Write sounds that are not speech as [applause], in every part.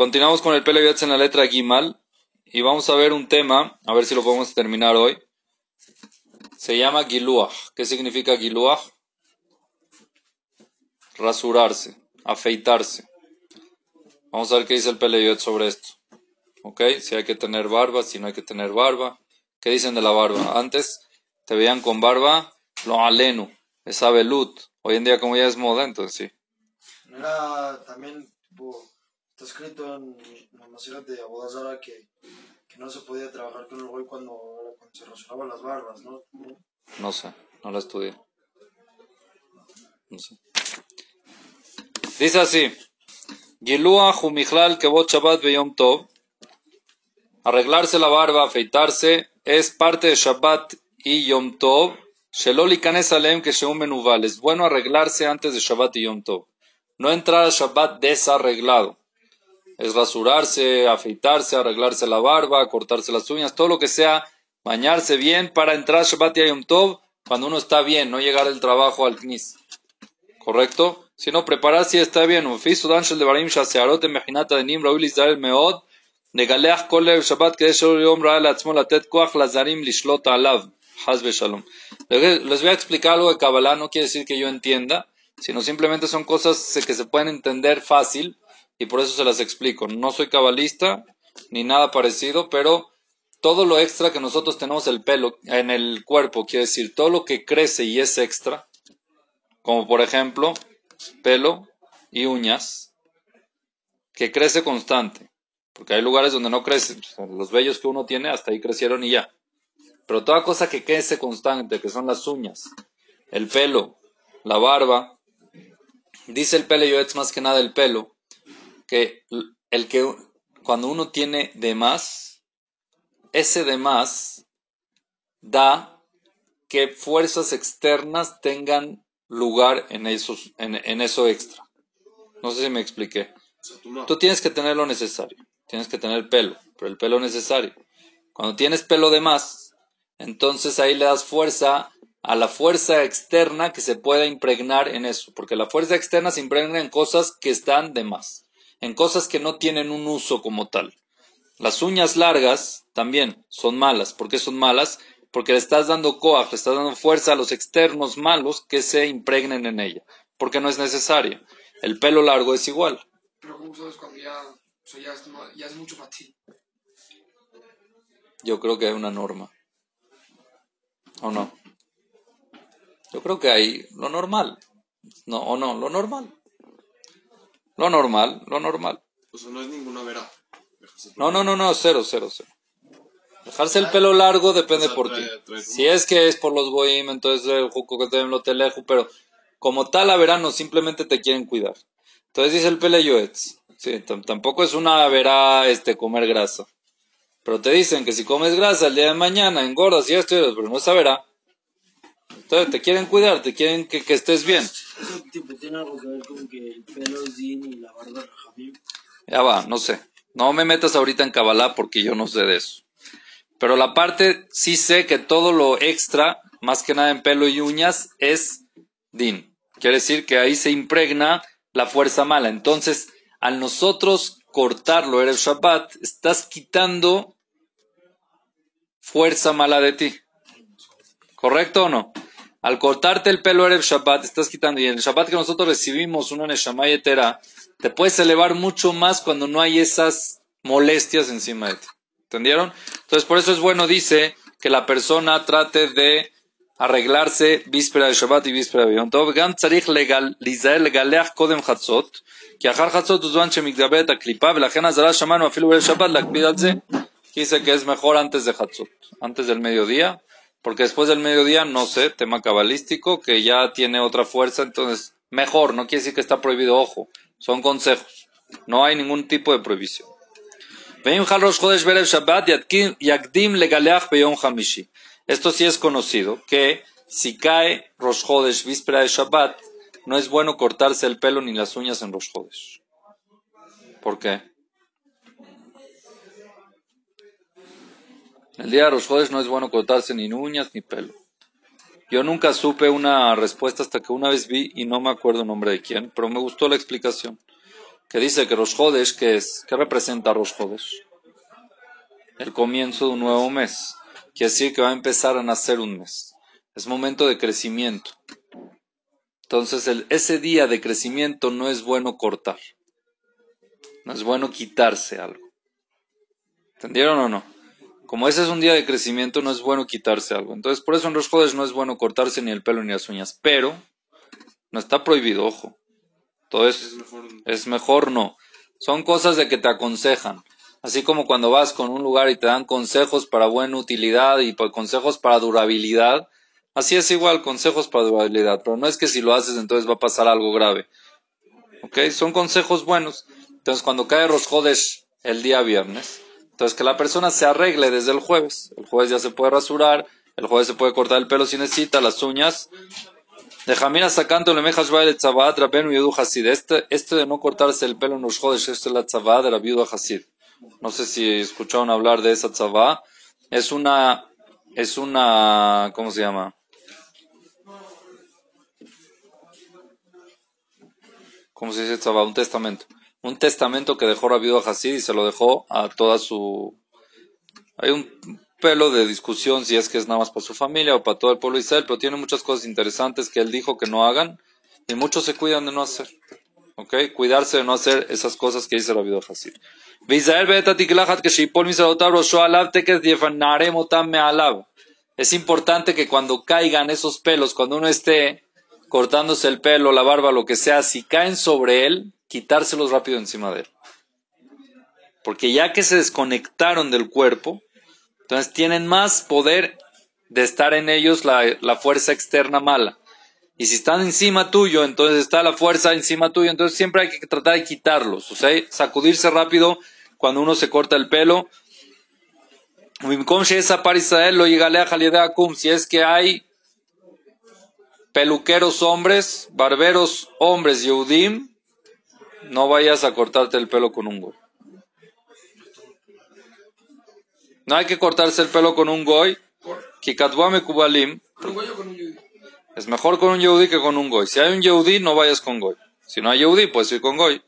Continuamos con el pelo en la letra Gimal y vamos a ver un tema, a ver si lo podemos terminar hoy. Se llama Giluach. ¿Qué significa Giluach? Rasurarse, afeitarse. Vamos a ver qué dice el Peleyot sobre esto. ¿Ok? Si hay que tener barba, si no hay que tener barba. ¿Qué dicen de la barba? Antes te veían con barba, lo alenu, esa velut. Hoy en día como ya es moda, entonces sí. Era también, está escrito en la de Abodazara que, que no se podía trabajar con el güey cuando, se rasuraban las barbas, ¿no? No sé, no la estudié. No sé. Dice así. Gilua Jumichlal Kebot Shabbat Beyom Tov. Arreglarse la barba, afeitarse, es parte de Shabbat y Yom Tov. Sheloli Kanes Alem que Menuval. Es bueno arreglarse antes de Shabbat y Yom Tov. No entrar a Shabbat desarreglado es rasurarse, afeitarse, arreglarse la barba, cortarse las uñas, todo lo que sea, bañarse bien para entrar Shabbat y Yom Tov cuando uno está bien, no llegar del trabajo al Knis. ¿Correcto? Si no, preparar si está bien. Ufiso danshel de barim shasearot mejinata de nim raúl israel meod. Negaleach kolev Shabbat que es yom koach lazarim lishlot alav. Hazbe shalom. Les voy a explicar algo de Kabbalah, no quiere decir que yo entienda, sino simplemente son cosas que se pueden entender fácil y por eso se las explico. No soy cabalista ni nada parecido, pero todo lo extra que nosotros tenemos el pelo en el cuerpo, quiere decir todo lo que crece y es extra, como por ejemplo pelo y uñas que crece constante. Porque hay lugares donde no crece. Los vellos que uno tiene hasta ahí crecieron y ya. Pero toda cosa que crece constante, que son las uñas, el pelo, la barba, dice el pelo, yo es más que nada el pelo, que el que cuando uno tiene de más, ese de más da que fuerzas externas tengan lugar en, esos, en, eso extra. No sé si me expliqué. Tú tienes que tener lo necesario. Tienes que tener pelo, pero el pelo necesario. Cuando tienes pelo de más, entonces ahí le das fuerza a la fuerza externa que se pueda impregnar en eso. Porque la fuerza externa se impregna en cosas que están de más. En cosas que no tienen un uso como tal. Las uñas largas también son malas. ¿Por qué son malas? porque le estás dando coaj, le estás dando fuerza a los externos malos que se impregnen en ella, porque no es necesario. El pelo largo es igual. Pero ¿cómo sabes cuando ya, ya, es, mucho para ti? Yo creo que hay una norma. ¿O no? Yo creo que hay lo normal. No, o no, lo normal. Lo normal, lo normal. O sea, no es ninguna vera. No, no, no, no, cero, cero, cero. Dejarse el pelo largo depende por qué. Si es que es por los goim, entonces el juco que te lo telejo, pero como tal a verano simplemente te quieren cuidar. Entonces dice el pele Sí, tampoco es una verá este comer grasa. Pero te dicen que si comes grasa el día de mañana engordas y esto, pero no es verá. Entonces te quieren cuidar, te quieren que, estés bien. ¿Eso tiene algo que ver con que el pelo es y la barba Ya va, no sé. No me metas ahorita en Kabbalah porque yo no sé de eso. Pero la parte, sí sé que todo lo extra, más que nada en pelo y uñas, es din. Quiere decir que ahí se impregna la fuerza mala. Entonces, al nosotros cortarlo, eres Shabbat, estás quitando fuerza mala de ti. ¿Correcto o no? Al cortarte el pelo eres Shabbat, estás quitando. Y en el Shabbat que nosotros recibimos una Neshama Yetera, te puedes elevar mucho más cuando no hay esas molestias encima de ti. ¿Entendieron? Entonces, por eso es bueno, dice, que la persona trate de arreglarse víspera de Shabbat y víspera de Yom Tov. גם צריך להיזהר לגלח קודם חצות, כי אחר חצות הוא זמן שמתגברת הקליפה, ולכן אזהרה שמענו אפילו בליל שבת להקפיד על זה. Dice que es mejor antes de Hatzot, antes del mediodía, porque después del mediodía, no sé, tema cabalístico, que ya tiene otra fuerza, entonces mejor, no quiere decir que está prohibido, ojo, son consejos, no hay ningún tipo de prohibición. Esto sí es conocido, que si cae Rosh Chodesh, víspera de Shabbat, no es bueno cortarse el pelo ni las uñas en Rosh Chodesh. ¿Por qué? El día de Rosh Chodesh no es bueno cortarse ni uñas ni pelo. Yo nunca supe una respuesta hasta que una vez vi, y no me acuerdo el nombre de quién, pero me gustó la explicación. que dice que Rosh Hodesh, ¿qué es? ¿Qué representa Rosh Hodesh? El comienzo de un nuevo mes. Quiere decir que va a empezar a nacer un mes. Es momento de crecimiento. Entonces, el, ese día de crecimiento no es bueno cortar. No es bueno quitarse algo. ¿Entendieron o no? Como ese es un día de crecimiento, no es bueno quitarse algo. Entonces, por eso en los jodes no es bueno cortarse ni el pelo ni las uñas. Pero, no está prohibido, ojo. Entonces, es mejor no. Son cosas de que te aconsejan. Así como cuando vas con un lugar y te dan consejos para buena utilidad y consejos para durabilidad, así es igual, consejos para durabilidad. Pero no es que si lo haces entonces va a pasar algo grave. ¿Ok? Son consejos buenos. Entonces, cuando cae Rosjodes el día viernes, entonces que la persona se arregle desde el jueves. El jueves ya se puede rasurar, el jueves se puede cortar el pelo si necesita, las uñas. De Jamina sacando le mejas baile tzabaat rabenu yudu hasid. Este, este de no cortarse el pelo en los jodes, esto es la tzabaat de la viuda hasid. No sé si escucharon hablar de esa tzabá. Es una, es una, ¿cómo se llama? ¿Cómo se dice tzabá? Un testamento. Un testamento que dejó Rabido Hasid y se lo dejó a toda su... Hay un pelo de discusión si es que es nada más para su familia o para todo el pueblo de Israel, pero tiene muchas cosas interesantes que él dijo que no hagan y muchos se cuidan de no hacer. ¿Ok? Cuidarse de no hacer esas cosas que dice Rabido Hasid. Es importante que cuando caigan esos pelos, cuando uno esté cortándose el pelo, la barba, lo que sea, si caen sobre él, quitárselos rápido encima de él. Porque ya que se desconectaron del cuerpo, entonces tienen más poder de estar en ellos la, la fuerza externa mala. Y si están encima tuyo, entonces está la fuerza encima tuyo, entonces siempre hay que tratar de quitarlos, o sea, sacudirse rápido cuando uno se corta el pelo. Si es que hay peluqueros hombres, barberos hombres, Yehudim, no vayas a cortarte el pelo con un goy. No hay que cortarse el pelo con un goy. Kikatwame kubalim. Es mejor con un yehudí que con un goy. Si hay un yehudí, no vayas con goy. Si no hay yehudí, puedes ir con goy.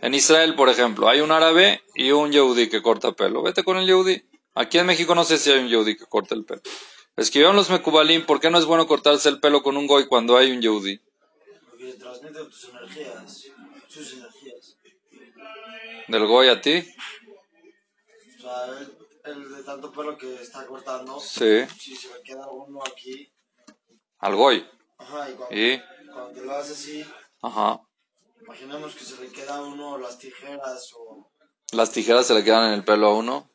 En Israel, por ejemplo, hay un árabe y un yehudí que corta pelo. Vete con el yehudí. Aquí en México no sé si hay un yehudí que corta el pelo. Escribieron los mekubalim, ¿por qué no es bueno cortarse el pelo con un goy cuando hay un yehudí? Transmite tus energías, sus energías. ¿Del goy a ti? O sea, el, el de tanto pelo que está cortando, Sí. si se le queda uno aquí, Al goy. ajá, y cuando, ¿Y? cuando te lo haces así, Ajá. imaginemos que se le queda a uno las tijeras o, Las tijeras se le quedan en el pelo a uno.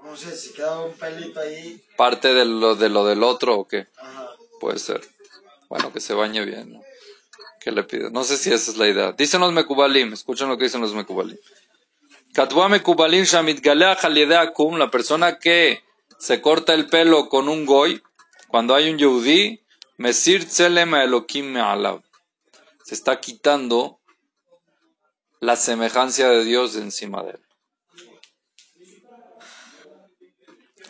no sé, si queda un pelito ahí, ¿Parte de lo, de lo del otro o qué? ajá, Puede ser. Bueno, que se bañe bien, ¿no? ¿Qué le pido? No sé si esa es la idea. Dicen los mekubalim, escuchen lo que dicen los mekubalim. Katwa mekubalim shamit galeach al akum, la persona que se corta el pelo con un goy, cuando hay un yehudí, mesir tzelem elokim me'alav. Se está quitando la semejanza de Dios de encima de él.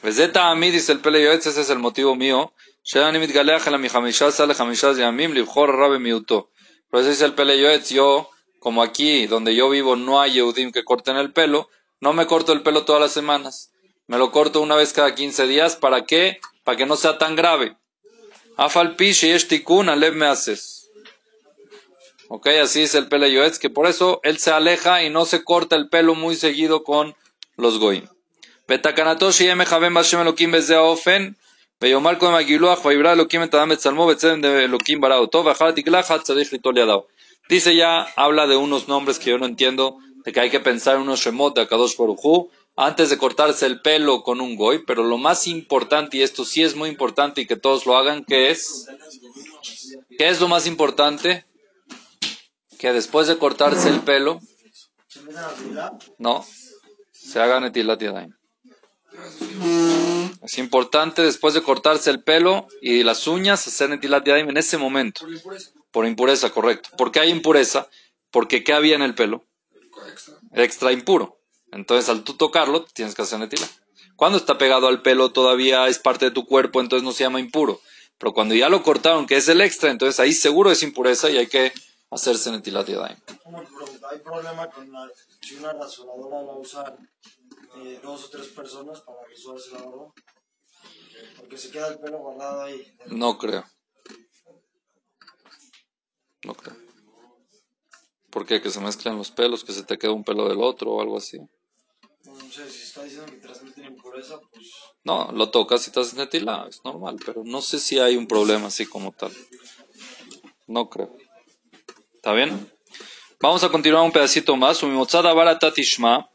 Vezeta Amid dice el Pele Yoetz, ese es el motivo mío. שאני מתגלח אלא מחמישה עשר לחמישה ימים לבחור הרע במיעוטו. Por eso dice el Peleyoetz, yo, como aquí donde yo vivo no hay Yehudim que corten el pelo, no me corto el pelo todas las semanas. Me lo corto una vez cada 15 días. ¿Para qué? Para que no sea tan grave. Afalpishi es alev me haces. Ok, así dice el Peleyoetz, que por eso él se aleja y no se corta el pelo muy seguido con los goyim. Betakanatoshi em bashem ofen ויאמר קודם הגילוח, ויברא אלוקים את האדם בצלמו, בצלם אלוקים ברא אותו, ואחר התגלחת צריך ליטול ידיו. Dice ya, habla de unos nombres que yo no entiendo, de que hay que pensar en unos shemot de Akadosh Baruj Hu, antes de cortarse el pelo con un goy, pero lo más importante, y esto sí es muy importante y que todos lo hagan, ¿qué es? ¿Qué es lo más importante? Que después de cortarse el pelo, se empiezan a filar, no, se haga netilat yadayim. Es importante después de cortarse el pelo y las uñas hacer netilat yadayim en ese momento. Por impureza. Por impureza, correcto. ¿Por qué hay impureza? Porque ¿qué había en el pelo? Extra. Extra impuro. Entonces al tú tocarlo tienes que hacer netilat. Cuando está pegado al pelo todavía es parte de tu cuerpo, entonces no se llama impuro. Pero cuando ya lo cortaron, que es el extra, entonces ahí seguro es impureza y hay que hacerse Netilat Yadayim. ¿hay problema con la, si una rasuradora la usan dos o tres personas para risuarse la barba. Porque se queda el pelo guardado ahí. No creo. No creo. ¿Por qué? ¿Que se mezclan los pelos? ¿Que se te queda un pelo del otro o algo así? No, no sé, si está diciendo que transmiten impureza, pues... No, lo tocas y te haces netila, es normal, pero no sé si hay un problema así como tal. No creo. ¿Está bien? Vamos a continuar un pedacito más. Umotzada baratati shma.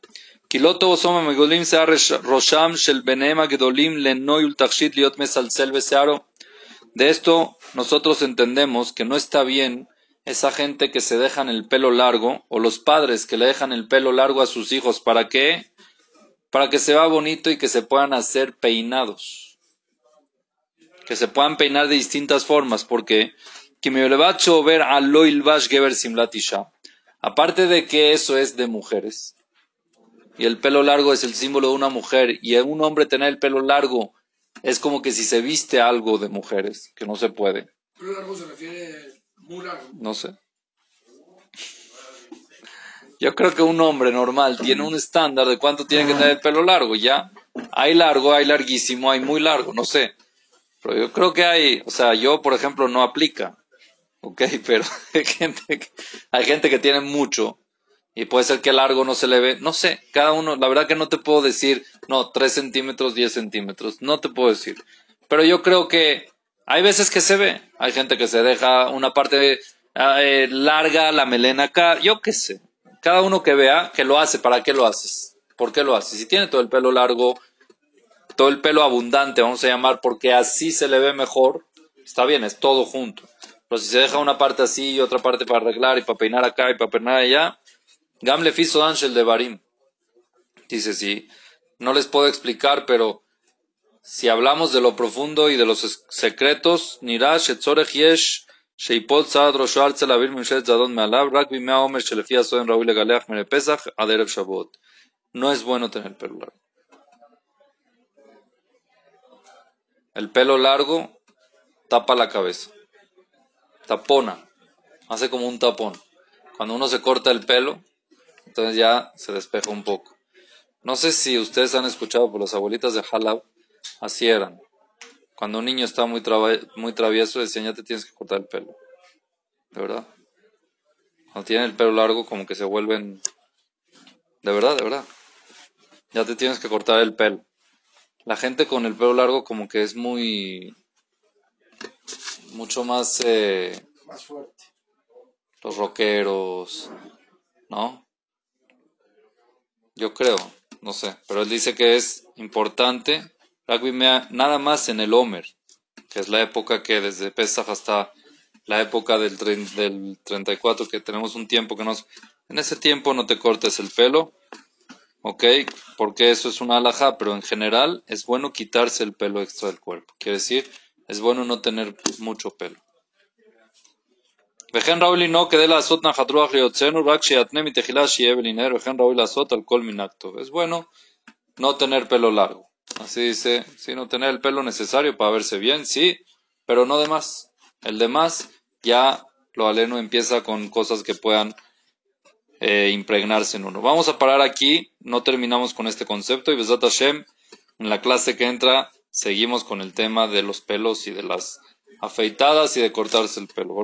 כי לא טוב עושים המגולים שיער ראשם של בניהם הגדולים לנוי ולתכשיט להיות מסלסל בשערו. De esto nosotros entendemos que no está bien esa gente que se dejan el pelo largo o los padres que le dejan el pelo largo a sus hijos. ¿Para qué? Para que se vea bonito y que se puedan hacer peinados. Que se puedan peinar de distintas formas. Porque ver geber simlat isha. Aparte de que eso es de mujeres. y el pelo largo es el símbolo de una mujer. Y un hombre tener el pelo largo es como que si se viste algo de mujeres, que no se puede. Pero largo se refiere muy largo. No sé. Yo creo que un hombre normal tiene un estándar de cuánto tiene que tener el pelo largo, ya. Hay largo, hay larguísimo, hay muy largo, no sé. Pero yo creo que hay, o sea, yo por ejemplo no aplica. Ok, [laughs] pero hay gente, que, hay gente que tiene mucho y puede ser que largo no se le ve. No sé, cada uno, la verdad que no te puedo decir, no, 3 centímetros, 10 centímetros, no te puedo decir. Pero yo creo que hay veces que se ve. Hay gente que se deja una parte eh, larga, la melena acá, yo qué sé. Cada uno que vea que lo hace, ¿para qué lo haces? ¿Por qué lo haces? Si tiene todo el pelo largo, todo el pelo abundante, vamos a llamar, porque así se le ve mejor, está bien, es todo junto. Pero si se deja una parte así y otra parte para arreglar y para peinar acá y para peinar allá, Gamle fiso Ángel de Barim. Dice, sí, no les puedo explicar, pero si hablamos de lo profundo y de los secretos, Nirash, Etzorech Yesh, Sheipot Saad Rosho Arzel Avir Mimshet Zadon Mealav, Rak Bimea Omer Shelefia Soen Raúl Galeach Mere Pesach, Aderev Shabot. No es bueno tener el pelo largo. El pelo largo tapa la cabeza. Tapona. Hace como un tapón. Cuando uno se corta el pelo, entonces ya se despeja un poco. No sé si ustedes han escuchado por las abuelitas de Halab, así eran. Cuando un niño está muy, muy travieso, decían, ya te tienes que cortar el pelo. ¿De verdad? Cuando tienen el pelo largo, como que se vuelven... De verdad, de verdad. Ya te tienes que cortar el pelo. La gente con el pelo largo como que es muy... Mucho más... Eh, más fuerte. los rockeros, ¿no? Yo creo, no sé, pero él dice que es importante nada más en el Homer, que es la época que desde Pesach hasta la época del, del 34, que tenemos un tiempo que nos... En ese tiempo no te cortes el pelo, ¿ok? Porque eso es una alhaja, pero en general es bueno quitarse el pelo extra del cuerpo. Quiere decir, es bueno no tener mucho pelo. וכן ראוי לנהוג כדי לעשות נחת רוח ליוצאנו רק שיתנה מתחילה שיהיה ולנהר וכן ראוי לעשות על כל מנהג טוב. Es bueno no tener pelo largo. Así dice, sí, no tener el pelo necesario para verse bien, sí, pero no de más. El de más ya lo aleno empieza con cosas que puedan eh, impregnarse en uno. Vamos a parar aquí, no terminamos con este concepto y Besat Hashem, en la clase que entra, seguimos con el tema de los pelos y de las afeitadas y de cortarse el pelo.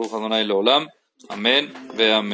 Amén. Ve amén.